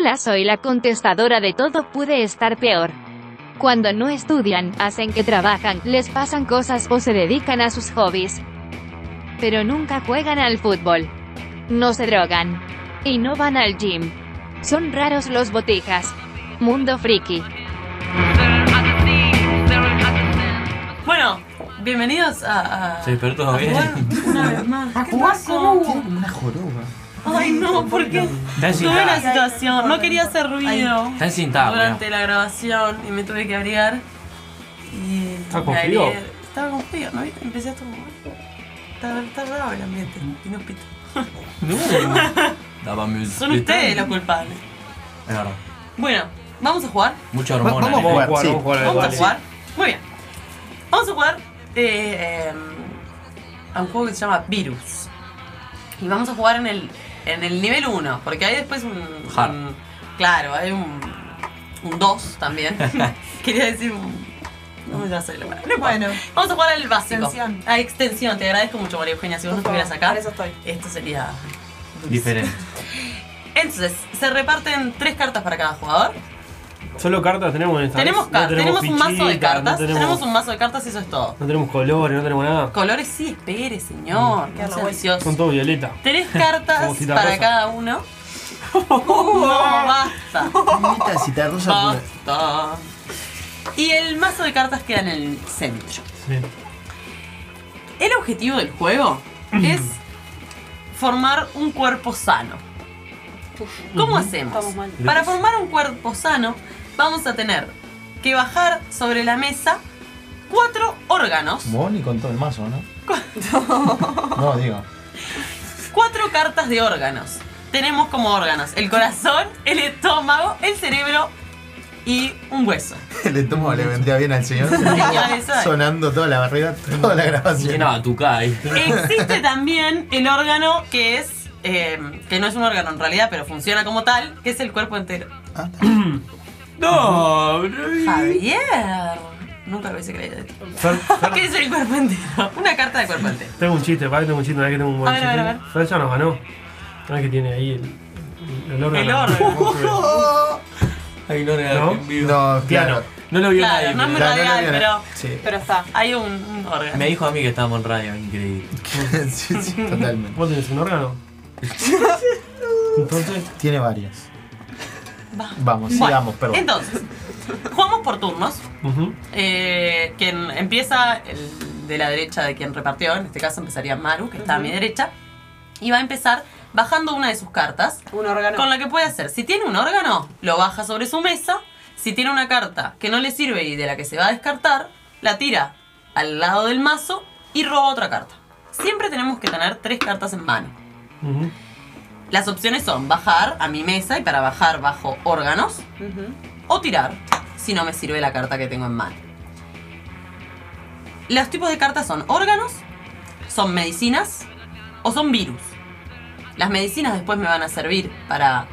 Hola, soy la contestadora de todo puede estar peor. Cuando no estudian, hacen que trabajan, les pasan cosas o se dedican a sus hobbies. Pero nunca juegan al fútbol. No se drogan. Y no van al gym. Son raros los botijas. Mundo friki. Bueno, bienvenidos a. a Se despertó a bien. jugar una vez más. ¿Qué pasó? Una joroba. Ay, no, porque tuve una situación. No quería hacer ruido durante la grabación y me tuve que abrigar. Y. ¿Estás con frío? Estaba con frío, ¿no? Empecé a tomar. Está, está bravo el ambiente. Y no pito. Daba music. Son ustedes los culpables. Es verdad. Bueno, vamos a jugar. Mucha hormona. vamos a ¿eh? jugar. Vamos a sí. jugar, vamos a jugar, Vamos a vale. jugar. Muy bien. Vamos a jugar eh, em, a un juego que se llama Virus. Y vamos a jugar en el, en el nivel 1, porque hay después un, Hard. un- Claro, hay un. Un 2 también. Quería decir un. No me la. No. Bueno, Vamos a jugar al básico. Extensión. A extensión. Te agradezco mucho, María Eugenia. Si vos no estuvieras acá, eso estoy. esto sería. Diferente. Entonces, se reparten tres cartas para cada jugador. Solo cartas tenemos en esta Tenemos, vez. car- tenemos, un mazo de cartas. No tenemos, tenemos un mazo de cartas y eso es todo. no tenemos colores, no tenemos nada. Colores sí, espere, señor. Mm. Qué. Son todo violeta. Tres cartas cita para rosa. cada uno. No, basta. Te rosa. Basta. Y el mazo de cartas queda en el centro. Sí. El objetivo del juego es formar un cuerpo sano. ¿Cómo hacemos? Para formar un cuerpo sano, vamos a tener que bajar sobre la mesa cuatro órganos, Moni con todo el mazo, ¿no? No, digo. cuatro cartas de órganos. Tenemos como órganos el corazón, el estómago, el cerebro y un hueso. Le tomo, le vendría bien al señor. Sonando toda la barriga, toda la grabación. Existe también el órgano que es, eh, que no es un órgano en realidad, pero funciona como tal, que es el cuerpo entero. Ah, No. Javier. Nunca lo hubiese creído de ti. Fer, Fer, ¿Qué es el cuerpo entero? Una carta de cuerpo entero. tengo un chiste, para que tengo un chiste, vez que tengo un buen A ver, a chiste. ver, a ver. Fer ya nos ganó. Vez que tiene ahí el, el órgano. El órgano. Ay, no, ¿No? en vivo. No, claro. No lo vio Claro, nadie. no es muy pero- Claro, no radial, pero Sí. Pero está. hay un, un órgano. Me dijo a mí que estábamos en radio, increíble. sí, sí, totalmente. ¿Vos tenés un órgano? Entonces, Tiene varios. Va. Vamos, Bueno, sigamos, perdón. Entonces, jugamos por turnos. Eh, quien empieza, el de la derecha de quien repartió, en este caso empezaría Maru, que está a mi derecha, y va a empezar bajando una de sus cartas, Un órgano. con la que puede hacer, si tiene un órgano, lo baja sobre su mesa, si tiene una carta que no le sirve y de la que se va a descartar, la tira al lado del mazo y roba otra carta. Siempre tenemos que tener tres cartas en mano. Las opciones son bajar a mi mesa y para bajar bajo órganos o tirar si no me sirve la carta que tengo en mano. Los tipos de cartas son órganos, son medicinas o son virus. Las medicinas después me van a servir para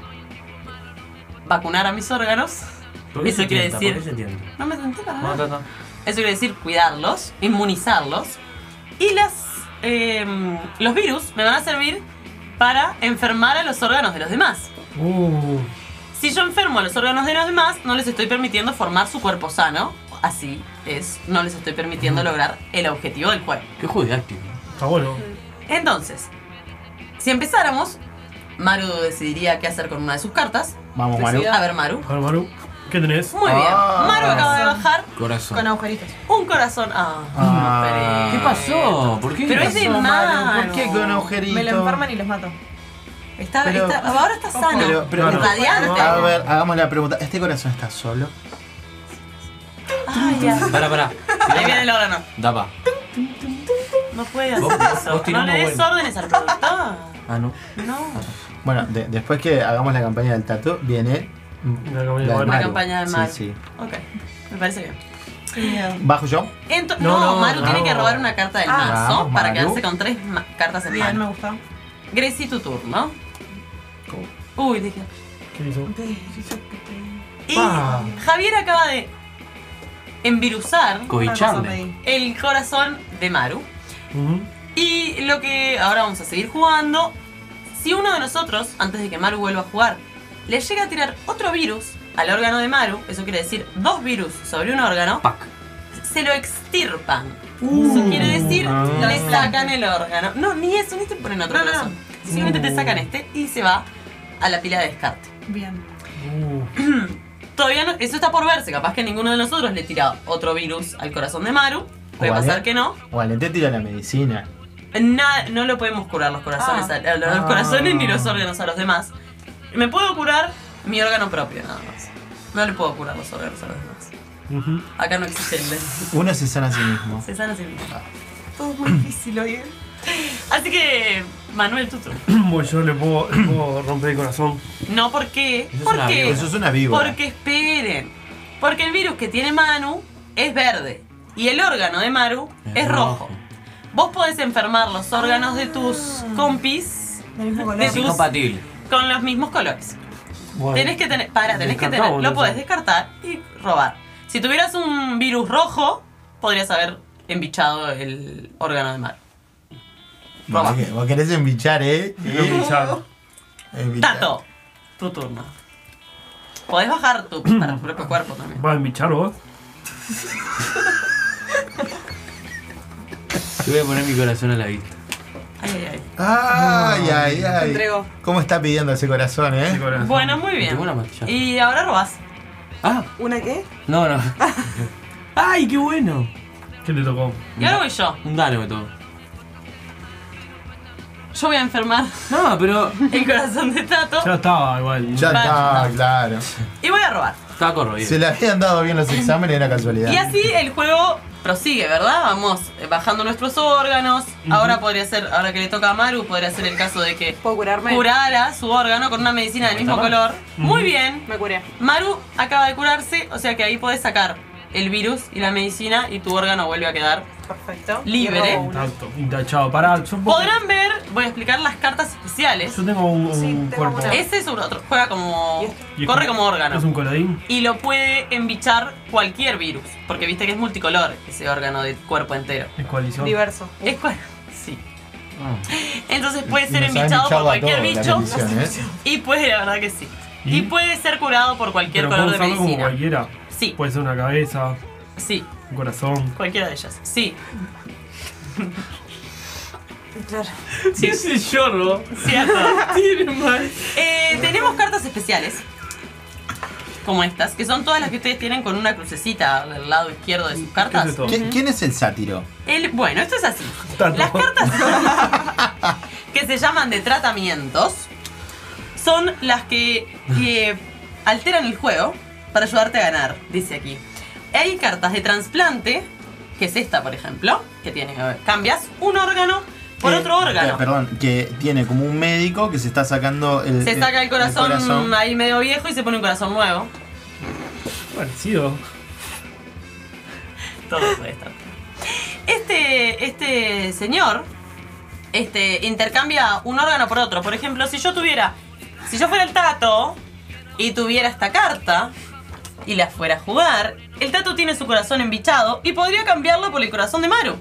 vacunar a mis órganos. ¿Por qué Eso se quiere tienta? decir- ¿Por qué se tienta? No me senté para No, nada. no, no. Eso quiere decir cuidarlos, inmunizarlos. Y las, em, los virus me van a servir para enfermar a los órganos de los demás. Uh, Si yo enfermo a los órganos de los demás, no les estoy permitiendo formar su cuerpo sano. Así es, no les estoy permitiendo lograr el objetivo del juego. Qué juego didáctico. está bueno. Entonces, si empezáramos, Maru decidiría qué hacer con una de sus cartas. Vamos, Maru. A ver, Maru. A ver, Maru, ¿qué tenés? Muy bien. Ah. Maru acaba de bajar Corazón. Con agujeritos. un corazón. Ah, Ah. ¿Qué pasó? ¿Por qué? Pero es de Maru. Maru? ¿Por qué con agujeritos? Me lo enferman y los mato. Está, Pero- está- ahora está sano. Pero, pero, Claro. Radiante. a ver, hagamos la pregunta. ¿Este corazón está solo? Ay, ya. Pará, pará. Ahí viene el órgano. Dapa. No puede hacer Vos- eso. vos No le des órdenes al productor. Ah, no. No. Bueno, de- después que hagamos la campaña del tatu, viene La campaña de la de Maru. Campaña de Sí, Maru. sí. Ok, me parece bien. ¿Bajo yo? Ento- No, Maru no. tiene que robar una carta del Ah, mazo vamos, para Maru. quedarse con tres ma- cartas en Bien, me mano. gusta. Gracie, tu turno. Uy, dije. ¿Qué hizo? Y. Javier acaba de envirusar el corazón de Maru. Y lo que ahora vamos a seguir jugando. Si uno de nosotros, antes de que Maru vuelva a jugar, le llega a tirar otro virus al órgano de Maru, eso quiere decir dos virus sobre un órgano, Pac. se lo extirpan. eso quiere decir, Ah. le sacan el órgano. No, ni eso, ni te ponen otro No, no, corazón. Simplemente te sacan este y se va a la pila de descarte. Bien. Uh, Todavía no, eso está por verse, capaz que ninguno de nosotros le tira otro virus al corazón de Maru. Puede O pasar que no. O al te tira la medicina. Nada, no lo podemos curar los corazones, Ah. a, a los Ah. corazones ni los órganos a los demás. Me puedo curar mi órgano propio, nada más. No le puedo curar los órganos a los demás. Acá no existe el Uno se sana a sí mismo. Se sana a sí mismo. Todo muy difícil hoy. ¿eh? Así que, Manuel, tú, tú. Bueno, yo le puedo, le puedo romper el corazón. No, ¿por qué? Eso es ¿Por una qué? Eso es una víbora. Porque esperen. Porque el virus que tiene Manu es verde. Y el órgano de Maru es, Es rojo. rojo. Vos podés enfermar los órganos de tus compis mismo color. De Es incompatible. Con los mismos colores. Bueno, Tenés que tener. Para, tenés que tener. Lo podés descartar y robar. Si tuvieras un virus rojo, podrías haber embichado el órgano de Maru. Vos, vos querés embichar, ¿eh? Embichar. Tato, tu turno. Podés bajar tu, para tu propio cuerpo también. ¿Vas a embichar vos? Te voy a poner mi corazón a la vista. Ay, ay, ay. Entregó. ¿Cómo está pidiendo ese corazón, Ese eh? corazón. Bueno, muy bien. Y ahora robás. Ah, ¿Una qué? no, no. ¡Ay, qué bueno! ¿Qué te tocó? Y ahora voy yo. Un dale me tocó. Yo voy a enfermar No, pero. el corazón de Tato Ya estaba igual. Ya está, claro. y voy a robar. Estaba corroído. Se le habían dado bien los exámenes, era casualidad. Y así el juego prosigue, ¿verdad? Vamos eh, bajando nuestros órganos. Ahora podría ser, ahora que le toca a Maru, podría ser el caso de que ¿Puedo curarme? curara su órgano con una medicina del mismo color. Muy bien. Me curé. Maru acaba de curarse, o sea que ahí podés sacar el virus y la medicina y tu órgano vuelve a quedar. Perfecto. Libre. Intacto, intachado. Pará, yo, puedo- Podrán ver, voy a explicar las cartas especiales. yo tengo un, un Sí, tengo cuerpo. una. Ese es un otro, juega como. Y es corre como- órgano. Es un colodín. Y lo puede embichar cualquier virus. Porque viste que es multicolor ese órgano del cuerpo entero. Es coalición. Diverso. Es cua- Sí. Ah. Entonces puede Y ser embichado por cualquier bicho. Y puede, la verdad que sí. ¿Y? Y puede ser curado por cualquier Pero puedo color de usarlo como medicina. cualquiera. Sí, Puede ser una cabeza, sí, un corazón. cualquiera de ellas. Sí, Claro. Sí, ese chorro. cierto. Tiene mal. Eh, tenemos cartas especiales. Como estas, que son todas las que ustedes tienen con una crucecita al lado izquierdo de sus ¿Qué es cartas. ¿Quién es el sátiro? El, bueno, esto es así. Tato. Las cartas que se llaman de tratamientos son las que, que alteran el juego para ayudarte a ganar, dice aquí. Hay cartas de trasplante, que es esta, por ejemplo, que tiene, cambias un órgano por Que- otro eh, órgano. perdón, que tiene como un médico que se está sacando el. Se saca el corazón, corazón. ahí medio viejo y se pone un corazón nuevo. Parecido. Todo puede estar. Este, este señor este, intercambia un órgano por otro. Por ejemplo, si yo tuviera. Si yo fuera el tato y tuviera esta carta y la fuera a jugar, el tato tiene su corazón embichado y podría cambiarlo por el corazón de Maru.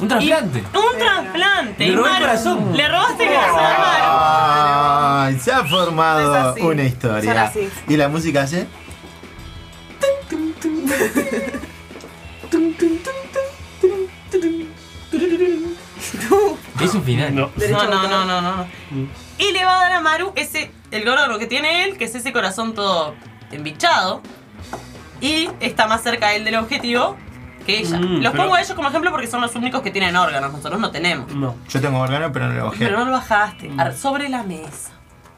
Un Y- trasplante. un trasplante. Le y robé el Maru- corazón. Le robaste el corazón a Maru. Ay, se ha formado Es así. una historia. así. ¿Y la música hace? Es un final. No. No, no, no, no. Y le va a dar a Maru ese, el órgano que tiene él, que es ese corazón todo embichado. Y está más cerca él del objetivo que ella. Mm, los pero- pongo a ellos como ejemplo porque son los únicos que tienen órganos. Nosotros no tenemos. No. Yo tengo órgano, pero no lo bajé. Pero no lo bajaste. Ar- Sobre la mesa.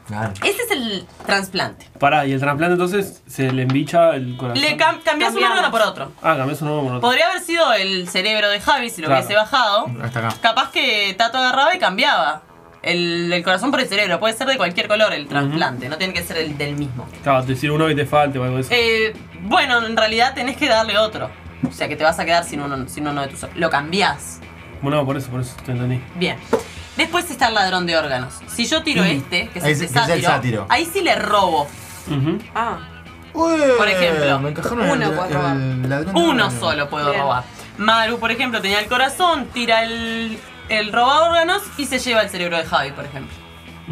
Claro. Ese es el trasplante. Pará, y el trasplante entonces se le embicha el corazón. Le cam- cambias un Cambiamos. órgano por otro. Ah, cambias un nuevo por otro. Podría haber sido el cerebro de Javi si lo Claro. hubiese bajado. Hasta acá. Capaz que Tato agarraba y cambiaba. El, el corazón por el cerebro. Puede ser de cualquier color el trasplante. No tiene que ser el del mismo. Claro, te decir uno que te falte o algo de eso. Eh, bueno, en realidad tenés que darle otro. O sea que te vas a quedar sin uno, sin uno de tus. Lo cambiás. Bueno, por eso, por eso te entendí. Bien. Después está el ladrón de órganos. Si yo tiro este, que es, Ahí este se- que es el sátiro, sátiro. ahí sí le robo. Ah, Uy, Por ejemplo, me uno el, puedo robar. el ladrón de Uno solo puedo Bien. robar. Maru, por ejemplo, tenía el corazón, tira el, el roba órganos y se lleva el cerebro de Javi, por ejemplo.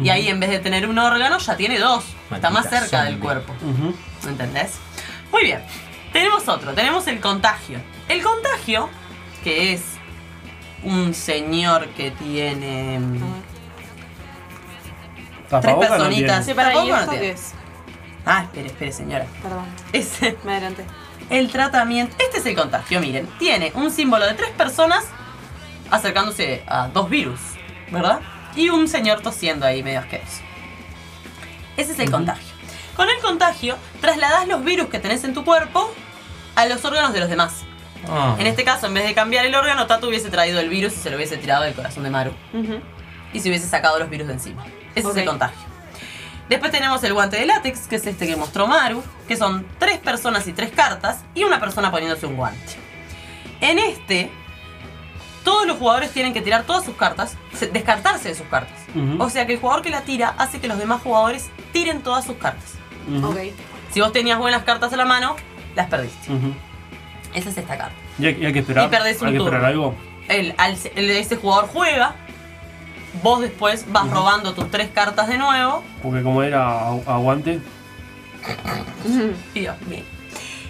Y ahí en vez de tener un órgano ya tiene dos. Está más cerca del cuerpo. Ujú. ¿Entendés? Muy bien. Tenemos otro, tenemos el contagio. El contagio, que es un señor que tiene mm, tres no personitas. para ¿y Tampoco no tiene. es? Ah, espere, espere, señora. Perdón, Es me adelanté. el tratamiento. Este es el contagio, miren. Tiene un símbolo de tres personas acercándose a dos virus, ¿verdad? Y un señor tosiendo ahí medio asqueroso. Ese es el contagio. Con el contagio, trasladás los virus que tenés en tu cuerpo a los órganos de los demás. Ah. En este caso, en vez de cambiar el órgano, Tato hubiese traído el virus y se lo hubiese tirado del corazón de Maru. Y se hubiese sacado los virus de encima. Ese es el contagio. Después tenemos el guante de látex, que es este que mostró Maru, que son tres personas y tres cartas, y una persona poniéndose un guante. En este, todos los jugadores tienen que tirar todas sus cartas, se- descartarse de sus cartas. O sea que el jugador que la tira hace que los demás jugadores tiren todas sus cartas. Ujú. Ok. Si vos tenías buenas cartas a la mano, las perdiste. Esa es esta carta. Y hay, y hay que esperar. Y perdés un hay que turno. esperar algo. el, al- el- ese jugador juega, vos después vas robando tus tres cartas de nuevo. Porque como era agu- aguante. Dios mío.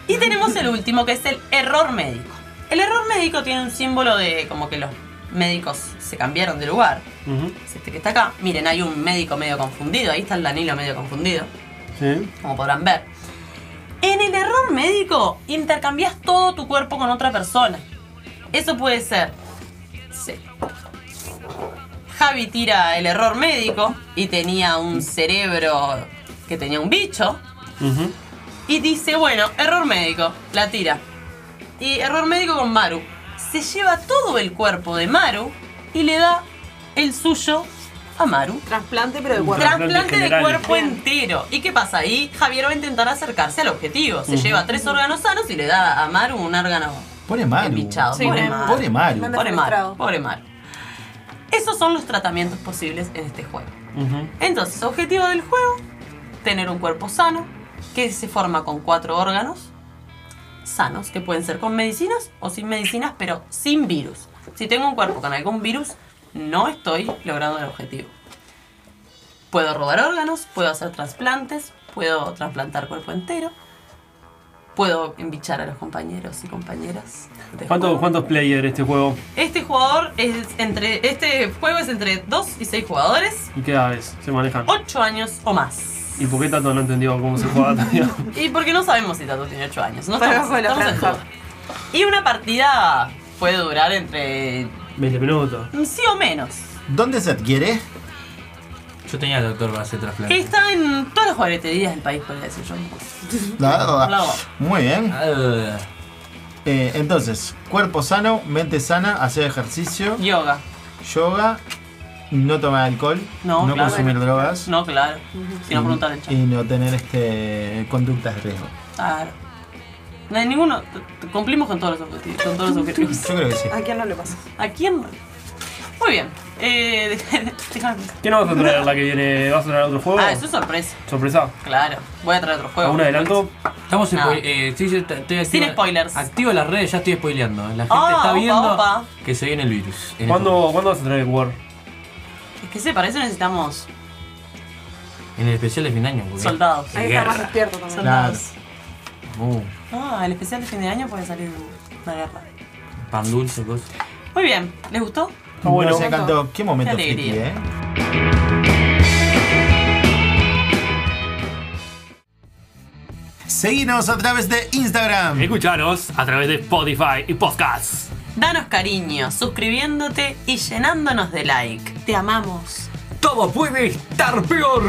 Y tenemos el último, que es el error médico. El error médico tiene un símbolo de como que los médicos se cambiaron de lugar. Es este que está acá. Miren, hay un médico medio confundido. Ahí está el Danilo medio confundido, Sí. como podrán ver. En el error médico, intercambias todo tu cuerpo con otra persona. Eso puede ser. sí. Javi tira el error médico y tenía un cerebro que tenía un bicho. Y dice, bueno, error médico, la tira. Y error médico con Maru. Se lleva todo el cuerpo de Maru y le da el suyo a Maru. Trasplante, pero de cuerpo. Trasplante Trasplante de cuerpo entero. ¿Y qué pasa? Ahí Javier va a intentar acercarse al objetivo. Se Ujú. lleva tres órganos sanos y le da a Maru un órgano Pobre Maru. embichado. Sí, pobre Maru. Pobre Maru. Pobre Maru. Pobre Maru. Esos son los tratamientos posibles en este juego. Ujú. Entonces, objetivo del juego, tener un cuerpo sano, que se forma con cuatro órganos sanos, que pueden ser con medicinas o sin medicinas, pero sin virus. Si tengo un cuerpo con algún virus, no estoy logrando el objetivo. Puedo robar órganos, puedo hacer trasplantes, puedo trasplantar cuerpo entero, puedo embichar a los compañeros y compañeras. de ¿Cuánto- juego. ¿Cuántos players este juego? Este jugador es entre. Este juego es entre 2 y 6 jugadores, ¿Y qué edades se manejan? 8 años o más. ¿Y por qué tanto no entendió cómo se juega todavía? Y porque no sabemos si Tato tiene 8 años. No estamos, estamos en duda. Y una partida puede durar entre 20 minutos. sí o menos. ¿Dónde se adquiere? Yo tenía el doctor para hacer trasplante. Está en todas las jugueterías del país, podría decir yo. La- La- Muy bien. Ah, Eh, entonces, cuerpo sano, mente sana, hacer ejercicio, Yoga. yoga, no tomar alcohol, No, no claro. consumir drogas No, claro. Si no preguntan el y chat. no tener este conductas de riesgo. Claro. No hay ninguno. Cumplimos con todos los objetivos. Con todos los objetivos. Yo creo que sí. ¿A quién no le pasa? ¿A quién? Muy bien. Eh, déjame. ¿Qué nos vas a traer la que viene? ¿Vas a traer otro juego? Ah, eso es sorpresa. ¿Sorpresa? Claro. Voy a traer otro juego. ¿Algún adelanto? Estamos No. eh, sí, sí, estoy activo- Sin spoilers. Activo las redes, ya estoy spoileando. La gente Ah, está opa, viendo opa. que se viene el virus. En ¿Cuándo, ¿Cuándo vas a traer el War? Que sí, para eso necesitamos en el especial de fin de año. porque- soldados. De Ahí está más guerra. despierto también. Soldados. Uh, Ah, el especial de fin de año puede salir una guerra. pan dulce, cosas. Muy bien. ¿Les gustó? Está bueno. Nos encantó. Qué momento Qué friki, alegría. ¿eh? Seguinos a través de Instagram. Escuchanos a través de Spotify y Podcasts. Danos cariño, suscribiéndote y llenándonos de like. Te amamos. Todo puede estar peor.